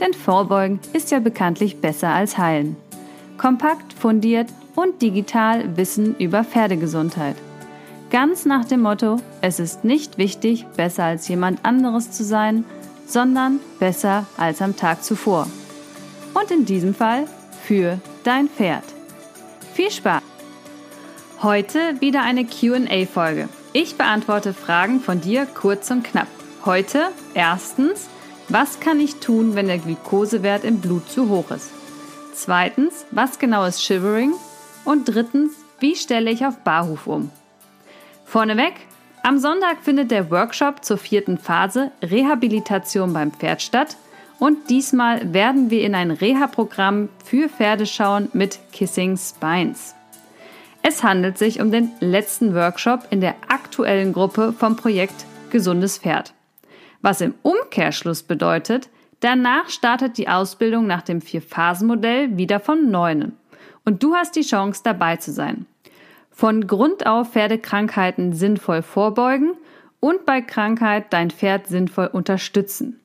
Denn Vorbeugen ist ja bekanntlich besser als Heilen. Kompakt, fundiert und digital Wissen über Pferdegesundheit. Ganz nach dem Motto, es ist nicht wichtig, besser als jemand anderes zu sein, sondern besser als am Tag zuvor. Und in diesem Fall für dein Pferd. Viel Spaß! Heute wieder eine QA-Folge. Ich beantworte Fragen von dir kurz und knapp. Heute erstens, was kann ich tun, wenn der Glukosewert im Blut zu hoch ist? Zweitens, was genau ist Shivering? Und drittens, wie stelle ich auf Barhuf um? Vorneweg, am Sonntag findet der Workshop zur vierten Phase Rehabilitation beim Pferd statt und diesmal werden wir in ein Reha-Programm für Pferde schauen mit Kissing Spines. Es handelt sich um den letzten Workshop in der aktuellen Gruppe vom Projekt Gesundes Pferd. Was im Umkehrschluss bedeutet, danach startet die Ausbildung nach dem Vier-Phasen-Modell wieder von Neunen. Und du hast die Chance, dabei zu sein. Von Grund auf Pferdekrankheiten sinnvoll vorbeugen und bei Krankheit dein Pferd sinnvoll unterstützen.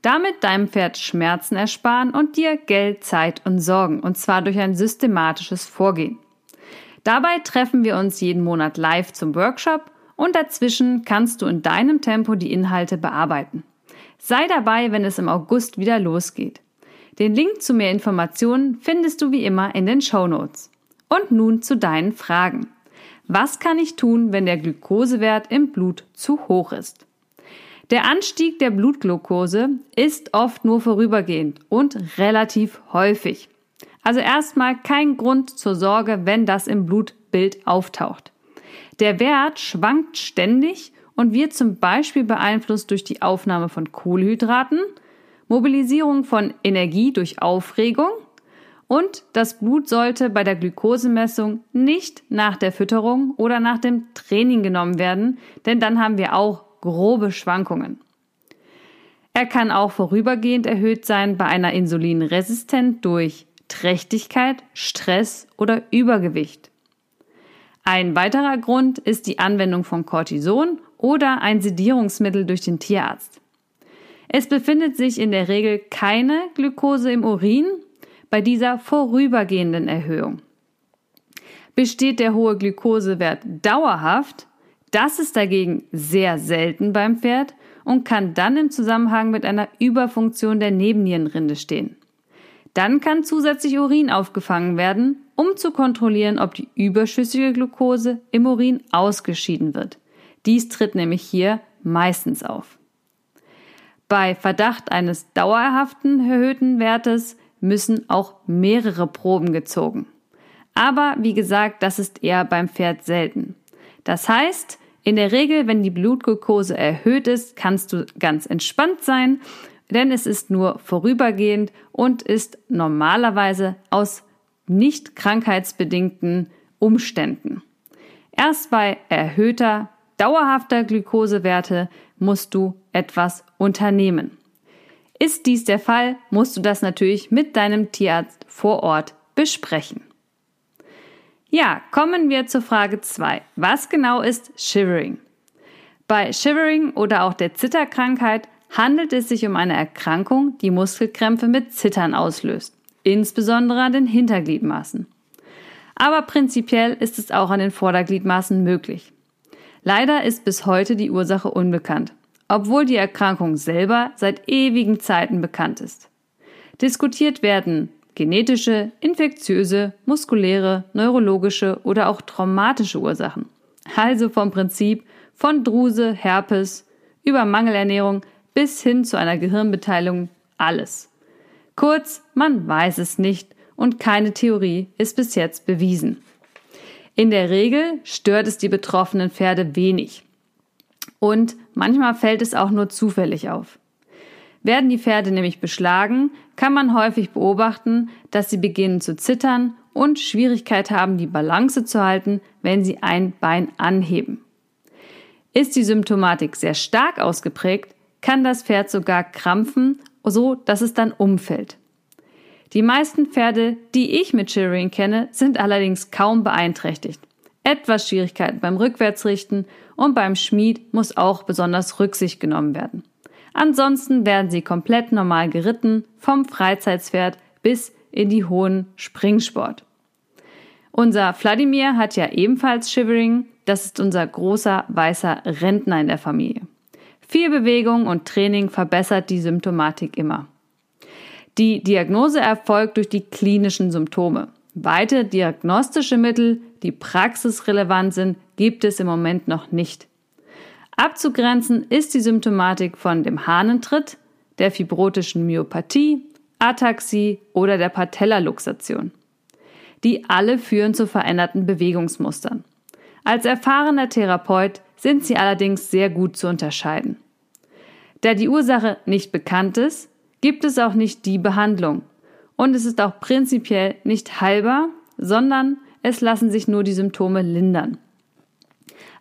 Damit deinem Pferd Schmerzen ersparen und dir Geld, Zeit und Sorgen, und zwar durch ein systematisches Vorgehen. Dabei treffen wir uns jeden Monat live zum Workshop und dazwischen kannst du in deinem Tempo die Inhalte bearbeiten. Sei dabei, wenn es im August wieder losgeht. Den Link zu mehr Informationen findest du wie immer in den Show Notes. Und nun zu deinen Fragen. Was kann ich tun, wenn der Glukosewert im Blut zu hoch ist? Der Anstieg der Blutglucose ist oft nur vorübergehend und relativ häufig. Also erstmal kein Grund zur Sorge, wenn das im Blutbild auftaucht. Der Wert schwankt ständig und wird zum Beispiel beeinflusst durch die Aufnahme von Kohlenhydraten, Mobilisierung von Energie durch Aufregung und das Blut sollte bei der Glukosemessung nicht nach der Fütterung oder nach dem Training genommen werden, denn dann haben wir auch grobe Schwankungen. Er kann auch vorübergehend erhöht sein bei einer Insulinresistenz durch Trächtigkeit, Stress oder Übergewicht. Ein weiterer Grund ist die Anwendung von Cortison oder ein Sedierungsmittel durch den Tierarzt. Es befindet sich in der Regel keine Glukose im Urin bei dieser vorübergehenden Erhöhung. Besteht der hohe Glukosewert dauerhaft, das ist dagegen sehr selten beim Pferd und kann dann im Zusammenhang mit einer Überfunktion der Nebennierenrinde stehen. Dann kann zusätzlich Urin aufgefangen werden um zu kontrollieren, ob die überschüssige Glucose im Urin ausgeschieden wird. Dies tritt nämlich hier meistens auf. Bei Verdacht eines dauerhaften erhöhten Wertes müssen auch mehrere Proben gezogen. Aber wie gesagt, das ist eher beim Pferd selten. Das heißt, in der Regel, wenn die Blutglucose erhöht ist, kannst du ganz entspannt sein, denn es ist nur vorübergehend und ist normalerweise aus nicht krankheitsbedingten Umständen. Erst bei erhöhter, dauerhafter Glukosewerte musst du etwas unternehmen. Ist dies der Fall, musst du das natürlich mit deinem Tierarzt vor Ort besprechen. Ja, kommen wir zur Frage 2. Was genau ist Shivering? Bei Shivering oder auch der Zitterkrankheit handelt es sich um eine Erkrankung, die Muskelkrämpfe mit Zittern auslöst insbesondere an den Hintergliedmaßen. Aber prinzipiell ist es auch an den Vordergliedmaßen möglich. Leider ist bis heute die Ursache unbekannt, obwohl die Erkrankung selber seit ewigen Zeiten bekannt ist. Diskutiert werden genetische, infektiöse, muskuläre, neurologische oder auch traumatische Ursachen. Also vom Prinzip von Druse, Herpes über Mangelernährung bis hin zu einer Gehirnbeteiligung alles. Kurz, man weiß es nicht und keine Theorie ist bis jetzt bewiesen. In der Regel stört es die betroffenen Pferde wenig. Und manchmal fällt es auch nur zufällig auf. Werden die Pferde nämlich beschlagen, kann man häufig beobachten, dass sie beginnen zu zittern und Schwierigkeit haben, die Balance zu halten, wenn sie ein Bein anheben. Ist die Symptomatik sehr stark ausgeprägt, kann das Pferd sogar krampfen, so dass es dann umfällt. Die meisten Pferde, die ich mit Shivering kenne, sind allerdings kaum beeinträchtigt. Etwas Schwierigkeiten beim Rückwärtsrichten und beim Schmied muss auch besonders Rücksicht genommen werden. Ansonsten werden sie komplett normal geritten, vom Freizeitspferd bis in die hohen Springsport. Unser Vladimir hat ja ebenfalls Shivering, das ist unser großer weißer Rentner in der Familie. Viel Bewegung und Training verbessert die Symptomatik immer. Die Diagnose erfolgt durch die klinischen Symptome. Weitere diagnostische Mittel, die praxisrelevant sind, gibt es im Moment noch nicht. Abzugrenzen ist die Symptomatik von dem Hahnentritt, der fibrotischen Myopathie, Ataxie oder der Patellaluxation. Die alle führen zu veränderten Bewegungsmustern. Als erfahrener Therapeut sind sie allerdings sehr gut zu unterscheiden. Da die Ursache nicht bekannt ist, gibt es auch nicht die Behandlung. Und es ist auch prinzipiell nicht heilbar, sondern es lassen sich nur die Symptome lindern.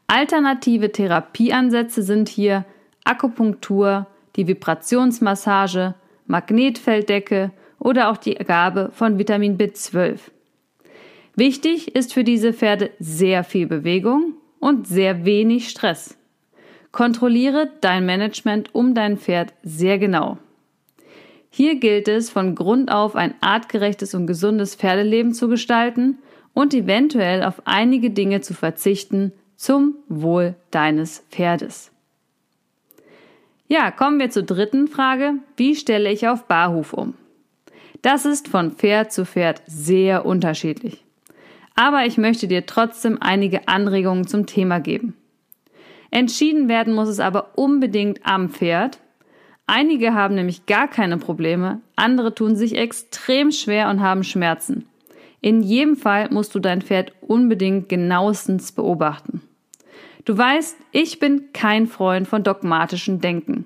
Alternative Therapieansätze sind hier Akupunktur, die Vibrationsmassage, Magnetfelddecke oder auch die Gabe von Vitamin B12. Wichtig ist für diese Pferde sehr viel Bewegung und sehr wenig Stress. Kontrolliere dein Management um dein Pferd sehr genau. Hier gilt es, von Grund auf ein artgerechtes und gesundes Pferdeleben zu gestalten und eventuell auf einige Dinge zu verzichten zum Wohl deines Pferdes. Ja, kommen wir zur dritten Frage. Wie stelle ich auf Barhuf um? Das ist von Pferd zu Pferd sehr unterschiedlich. Aber ich möchte dir trotzdem einige Anregungen zum Thema geben. Entschieden werden muss es aber unbedingt am Pferd. Einige haben nämlich gar keine Probleme, andere tun sich extrem schwer und haben Schmerzen. In jedem Fall musst du dein Pferd unbedingt genauestens beobachten. Du weißt, ich bin kein Freund von dogmatischen Denken.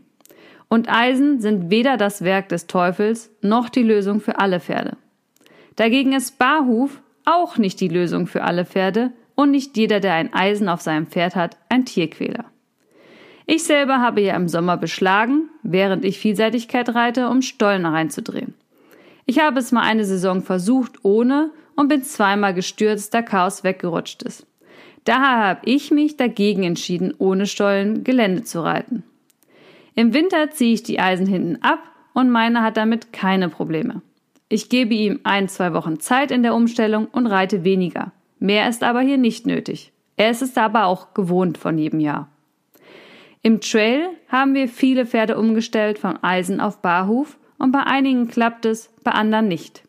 Und Eisen sind weder das Werk des Teufels noch die Lösung für alle Pferde. Dagegen ist Barhuf auch nicht die Lösung für alle Pferde und nicht jeder, der ein Eisen auf seinem Pferd hat, ein Tierquäler. Ich selber habe ja im Sommer beschlagen, während ich Vielseitigkeit reite, um Stollen reinzudrehen. Ich habe es mal eine Saison versucht ohne und bin zweimal gestürzt, da Chaos weggerutscht ist. Daher habe ich mich dagegen entschieden, ohne Stollen Gelände zu reiten. Im Winter ziehe ich die Eisen hinten ab und meiner hat damit keine Probleme. Ich gebe ihm ein, zwei Wochen Zeit in der Umstellung und reite weniger. Mehr ist aber hier nicht nötig. Er ist es aber auch gewohnt von jedem Jahr. Im Trail haben wir viele Pferde umgestellt von Eisen auf Barhuf und bei einigen klappt es, bei anderen nicht.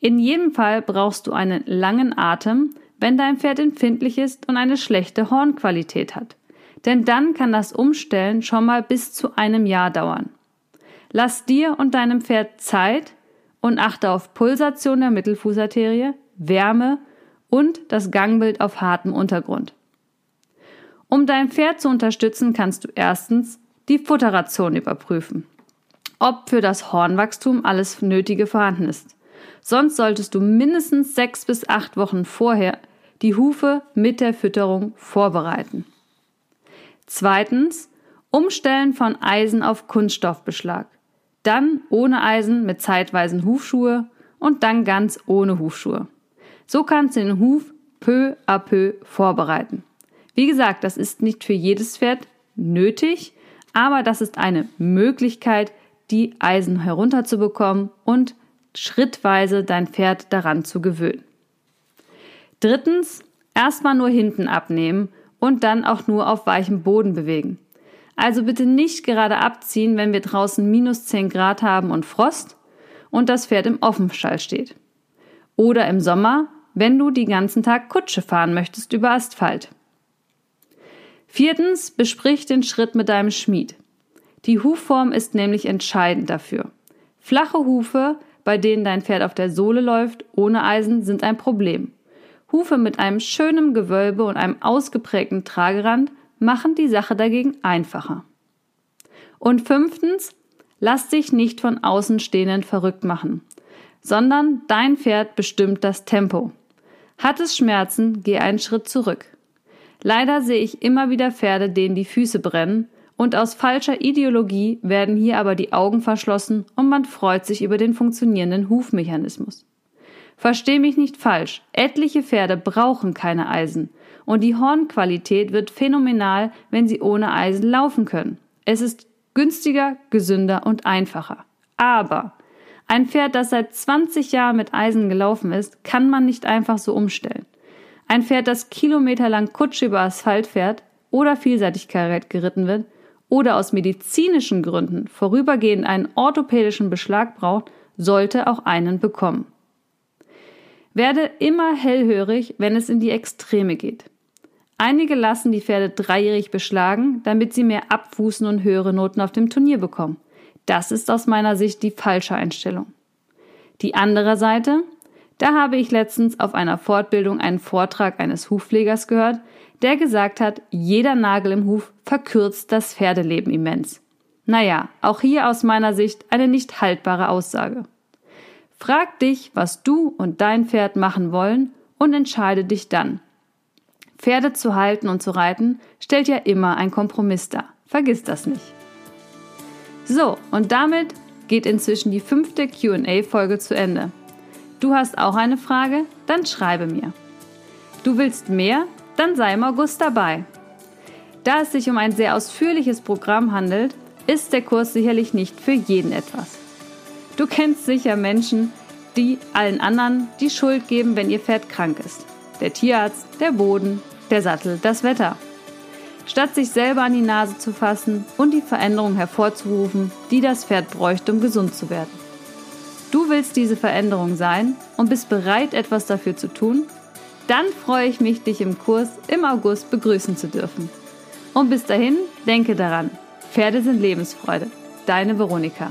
In jedem Fall brauchst du einen langen Atem, wenn dein Pferd empfindlich ist und eine schlechte Hornqualität hat. Denn dann kann das Umstellen schon mal bis zu einem Jahr dauern. Lass dir und deinem Pferd Zeit, und achte auf Pulsation der Mittelfußarterie, Wärme und das Gangbild auf hartem Untergrund. Um dein Pferd zu unterstützen, kannst du erstens die Futterration überprüfen, ob für das Hornwachstum alles Nötige vorhanden ist. Sonst solltest du mindestens sechs bis acht Wochen vorher die Hufe mit der Fütterung vorbereiten. Zweitens, Umstellen von Eisen auf Kunststoffbeschlag dann ohne Eisen mit zeitweisen Hufschuhe und dann ganz ohne Hufschuhe. So kannst du den Huf peu à peu vorbereiten. Wie gesagt, das ist nicht für jedes Pferd nötig, aber das ist eine Möglichkeit, die Eisen herunterzubekommen und schrittweise dein Pferd daran zu gewöhnen. Drittens, erstmal nur hinten abnehmen und dann auch nur auf weichem Boden bewegen. Also bitte nicht gerade abziehen, wenn wir draußen minus 10 Grad haben und Frost und das Pferd im Offenstall steht. Oder im Sommer, wenn du den ganzen Tag Kutsche fahren möchtest über Asphalt. Viertens, besprich den Schritt mit deinem Schmied. Die Hufform ist nämlich entscheidend dafür. Flache Hufe, bei denen dein Pferd auf der Sohle läuft, ohne Eisen, sind ein Problem. Hufe mit einem schönen Gewölbe und einem ausgeprägten Tragerand machen die Sache dagegen einfacher. Und fünftens, Lass dich nicht von Außenstehenden verrückt machen, sondern dein Pferd bestimmt das Tempo. Hat es Schmerzen, geh einen Schritt zurück. Leider sehe ich immer wieder Pferde, denen die Füße brennen, und aus falscher Ideologie werden hier aber die Augen verschlossen und man freut sich über den funktionierenden Hufmechanismus. Versteh mich nicht falsch, etliche Pferde brauchen keine Eisen und die Hornqualität wird phänomenal, wenn sie ohne Eisen laufen können. Es ist günstiger, gesünder und einfacher. Aber ein Pferd, das seit 20 Jahren mit Eisen gelaufen ist, kann man nicht einfach so umstellen. Ein Pferd, das kilometerlang Kutsche über Asphalt fährt oder Vielseitigkeit geritten wird oder aus medizinischen Gründen vorübergehend einen orthopädischen Beschlag braucht, sollte auch einen bekommen. Werde immer hellhörig, wenn es in die Extreme geht. Einige lassen die Pferde dreijährig beschlagen, damit sie mehr Abfußen und höhere Noten auf dem Turnier bekommen. Das ist aus meiner Sicht die falsche Einstellung. Die andere Seite, da habe ich letztens auf einer Fortbildung einen Vortrag eines Hufpflegers gehört, der gesagt hat, jeder Nagel im Huf verkürzt das Pferdeleben immens. Naja, auch hier aus meiner Sicht eine nicht haltbare Aussage. Frag dich, was du und dein Pferd machen wollen und entscheide dich dann. Pferde zu halten und zu reiten stellt ja immer ein Kompromiss dar. Vergiss das nicht. So, und damit geht inzwischen die fünfte QA-Folge zu Ende. Du hast auch eine Frage? Dann schreibe mir. Du willst mehr? Dann sei im August dabei. Da es sich um ein sehr ausführliches Programm handelt, ist der Kurs sicherlich nicht für jeden etwas. Du kennst sicher Menschen, die allen anderen die Schuld geben, wenn ihr Pferd krank ist. Der Tierarzt, der Boden, der Sattel, das Wetter. Statt sich selber an die Nase zu fassen und die Veränderung hervorzurufen, die das Pferd bräuchte, um gesund zu werden. Du willst diese Veränderung sein und bist bereit, etwas dafür zu tun? Dann freue ich mich, dich im Kurs im August begrüßen zu dürfen. Und bis dahin, denke daran, Pferde sind Lebensfreude. Deine Veronika.